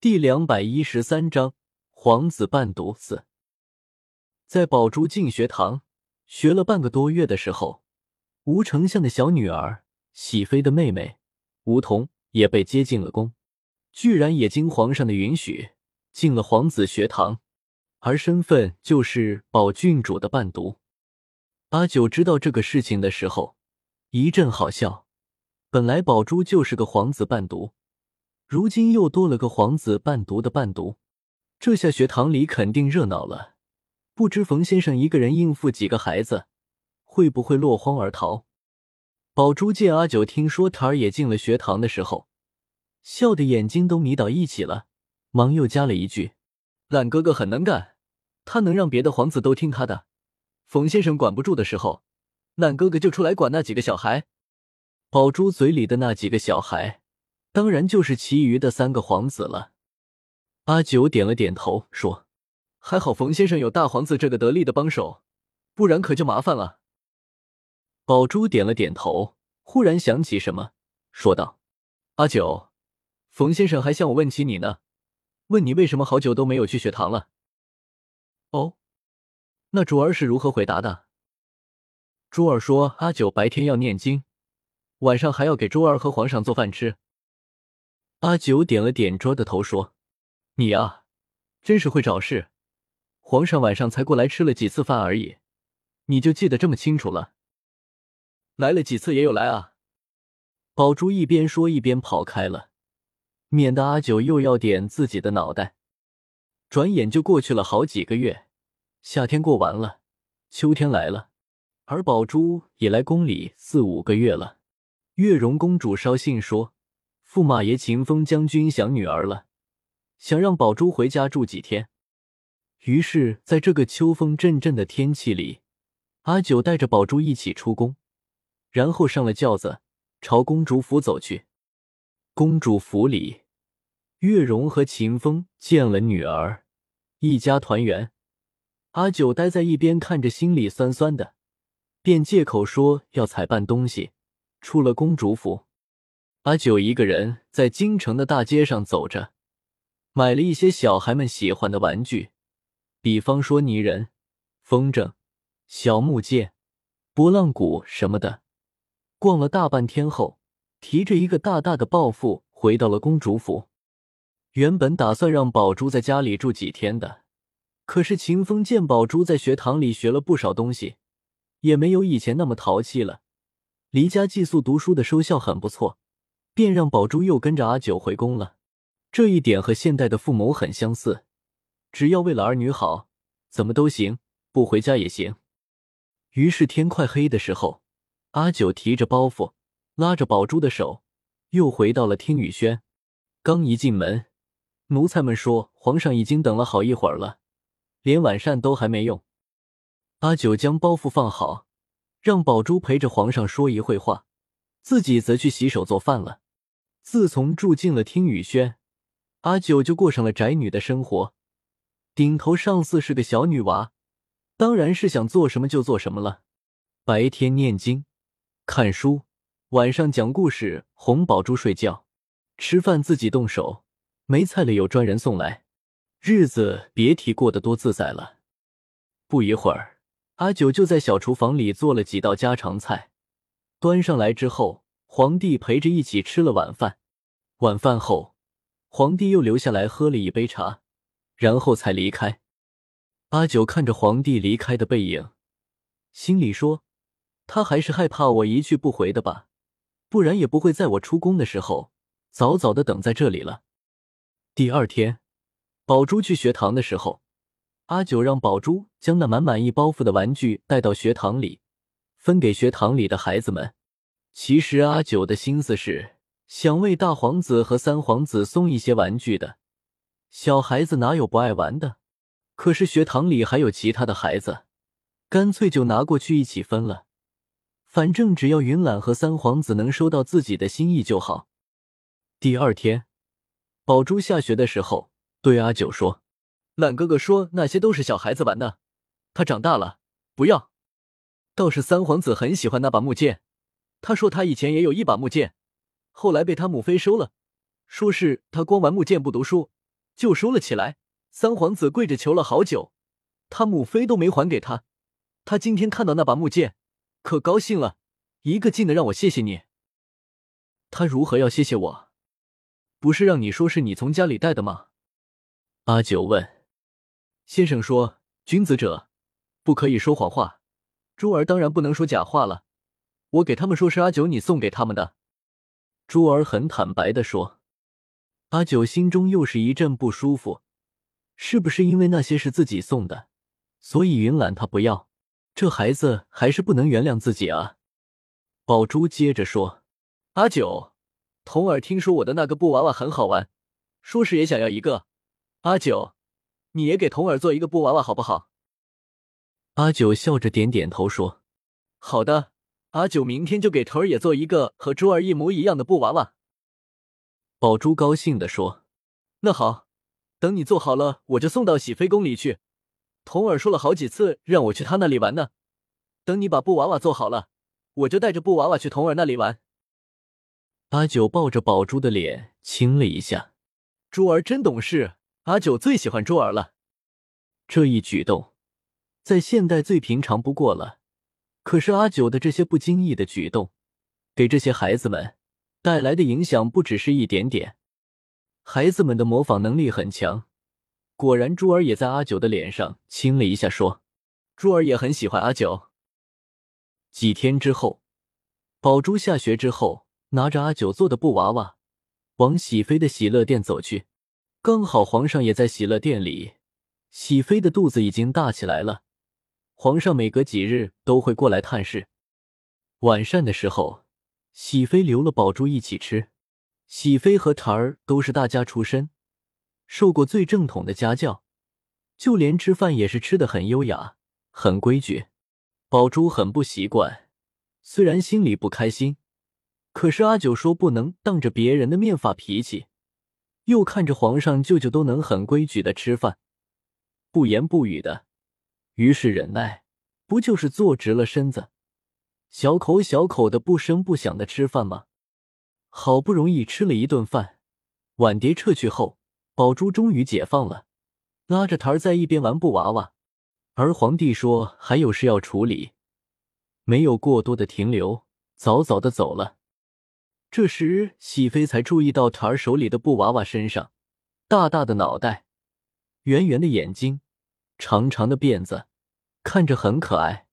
第两百一十三章皇子伴读四。在宝珠进学堂学了半个多月的时候，吴丞相的小女儿喜妃的妹妹吴桐也被接进了宫，居然也经皇上的允许进了皇子学堂，而身份就是宝郡主的伴读。阿九知道这个事情的时候，一阵好笑。本来宝珠就是个皇子伴读。如今又多了个皇子伴读的伴读，这下学堂里肯定热闹了。不知冯先生一个人应付几个孩子，会不会落荒而逃？宝珠见阿九听说塔儿也进了学堂的时候，笑的眼睛都眯到一起了，忙又加了一句：“懒哥哥很能干，他能让别的皇子都听他的。冯先生管不住的时候，懒哥哥就出来管那几个小孩。”宝珠嘴里的那几个小孩。当然就是其余的三个皇子了。阿九点了点头，说：“还好冯先生有大皇子这个得力的帮手，不然可就麻烦了。”宝珠点了点头，忽然想起什么，说道：“阿九，冯先生还向我问起你呢，问你为什么好久都没有去学堂了。”哦，那珠儿是如何回答的？珠儿说：“阿九白天要念经，晚上还要给珠儿和皇上做饭吃。”阿九点了点桌的头，说：“你呀，真是会找事。皇上晚上才过来吃了几次饭而已，你就记得这么清楚了。来了几次也有来啊。”宝珠一边说一边跑开了，免得阿九又要点自己的脑袋。转眼就过去了好几个月，夏天过完了，秋天来了，而宝珠也来宫里四五个月了。月容公主捎信说。驸马爷秦风将军想女儿了，想让宝珠回家住几天。于是，在这个秋风阵阵的天气里，阿九带着宝珠一起出宫，然后上了轿子，朝公主府走去。公主府里，月容和秦风见了女儿，一家团圆。阿九待在一边看着，心里酸酸的，便借口说要采办东西，出了公主府。阿九一个人在京城的大街上走着，买了一些小孩们喜欢的玩具，比方说泥人、风筝、小木剑、拨浪鼓什么的。逛了大半天后，提着一个大大的抱负回到了公主府。原本打算让宝珠在家里住几天的，可是秦风见宝珠在学堂里学了不少东西，也没有以前那么淘气了，离家寄宿读书的收效很不错。便让宝珠又跟着阿九回宫了，这一点和现代的父母很相似，只要为了儿女好，怎么都行，不回家也行。于是天快黑的时候，阿九提着包袱，拉着宝珠的手，又回到了听雨轩。刚一进门，奴才们说皇上已经等了好一会儿了，连晚膳都还没用。阿九将包袱放好，让宝珠陪着皇上说一会话，自己则去洗手做饭了。自从住进了听雨轩，阿九就过上了宅女的生活。顶头上司是个小女娃，当然是想做什么就做什么了。白天念经、看书，晚上讲故事哄宝珠睡觉，吃饭自己动手，没菜了有专人送来，日子别提过得多自在了。不一会儿，阿九就在小厨房里做了几道家常菜，端上来之后。皇帝陪着一起吃了晚饭，晚饭后，皇帝又留下来喝了一杯茶，然后才离开。阿九看着皇帝离开的背影，心里说：“他还是害怕我一去不回的吧，不然也不会在我出宫的时候早早的等在这里了。”第二天，宝珠去学堂的时候，阿九让宝珠将那满满一包袱的玩具带到学堂里，分给学堂里的孩子们。其实阿九的心思是想为大皇子和三皇子送一些玩具的，小孩子哪有不爱玩的？可是学堂里还有其他的孩子，干脆就拿过去一起分了。反正只要云懒和三皇子能收到自己的心意就好。第二天，宝珠下学的时候对阿九说：“懒哥哥说那些都是小孩子玩的，他长大了不要。倒是三皇子很喜欢那把木剑。”他说他以前也有一把木剑，后来被他母妃收了，说是他光玩木剑不读书，就收了起来。三皇子跪着求了好久，他母妃都没还给他。他今天看到那把木剑，可高兴了，一个劲的让我谢谢你。他如何要谢谢我？不是让你说是你从家里带的吗？阿九问。先生说：“君子者，不可以说谎话。”珠儿当然不能说假话了。我给他们说是阿九你送给他们的。珠儿很坦白的说。阿九心中又是一阵不舒服，是不是因为那些是自己送的，所以云岚他不要？这孩子还是不能原谅自己啊！宝珠接着说：“阿九，童儿听说我的那个布娃娃很好玩，说是也想要一个。阿九，你也给童儿做一个布娃娃好不好？”阿九笑着点点头说：“好的，阿九明天就给童儿也做一个和珠儿一模一样的布娃娃。”宝珠高兴的说：“那好，等你做好了，我就送到喜妃宫里去。童儿说了好几次让我去他那里玩呢。等你把布娃娃做好了，我就带着布娃娃去童儿那里玩。”阿九抱着宝珠的脸亲了一下，珠儿真懂事，阿九最喜欢珠儿了。这一举动，在现代最平常不过了。可是阿九的这些不经意的举动，给这些孩子们。带来的影响不只是一点点，孩子们的模仿能力很强。果然，珠儿也在阿九的脸上亲了一下，说：“珠儿也很喜欢阿九。”几天之后，宝珠下学之后，拿着阿九做的布娃娃，往喜妃的喜乐殿走去。刚好皇上也在喜乐殿里，喜妃的肚子已经大起来了。皇上每隔几日都会过来探视。晚膳的时候。喜妃留了宝珠一起吃。喜妃和婵儿都是大家出身，受过最正统的家教，就连吃饭也是吃的很优雅、很规矩。宝珠很不习惯，虽然心里不开心，可是阿九说不能当着别人的面发脾气，又看着皇上、舅舅都能很规矩的吃饭，不言不语的，于是忍耐，不就是坐直了身子。小口小口的，不声不响的吃饭吗？好不容易吃了一顿饭，碗碟撤去后，宝珠终于解放了，拉着台儿在一边玩布娃娃。而皇帝说还有事要处理，没有过多的停留，早早的走了。这时，喜妃才注意到台儿手里的布娃娃身上，大大的脑袋，圆圆的眼睛，长长的辫子，看着很可爱。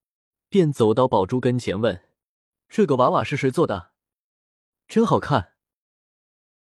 便走到宝珠跟前问：“这个娃娃是谁做的？真好看。”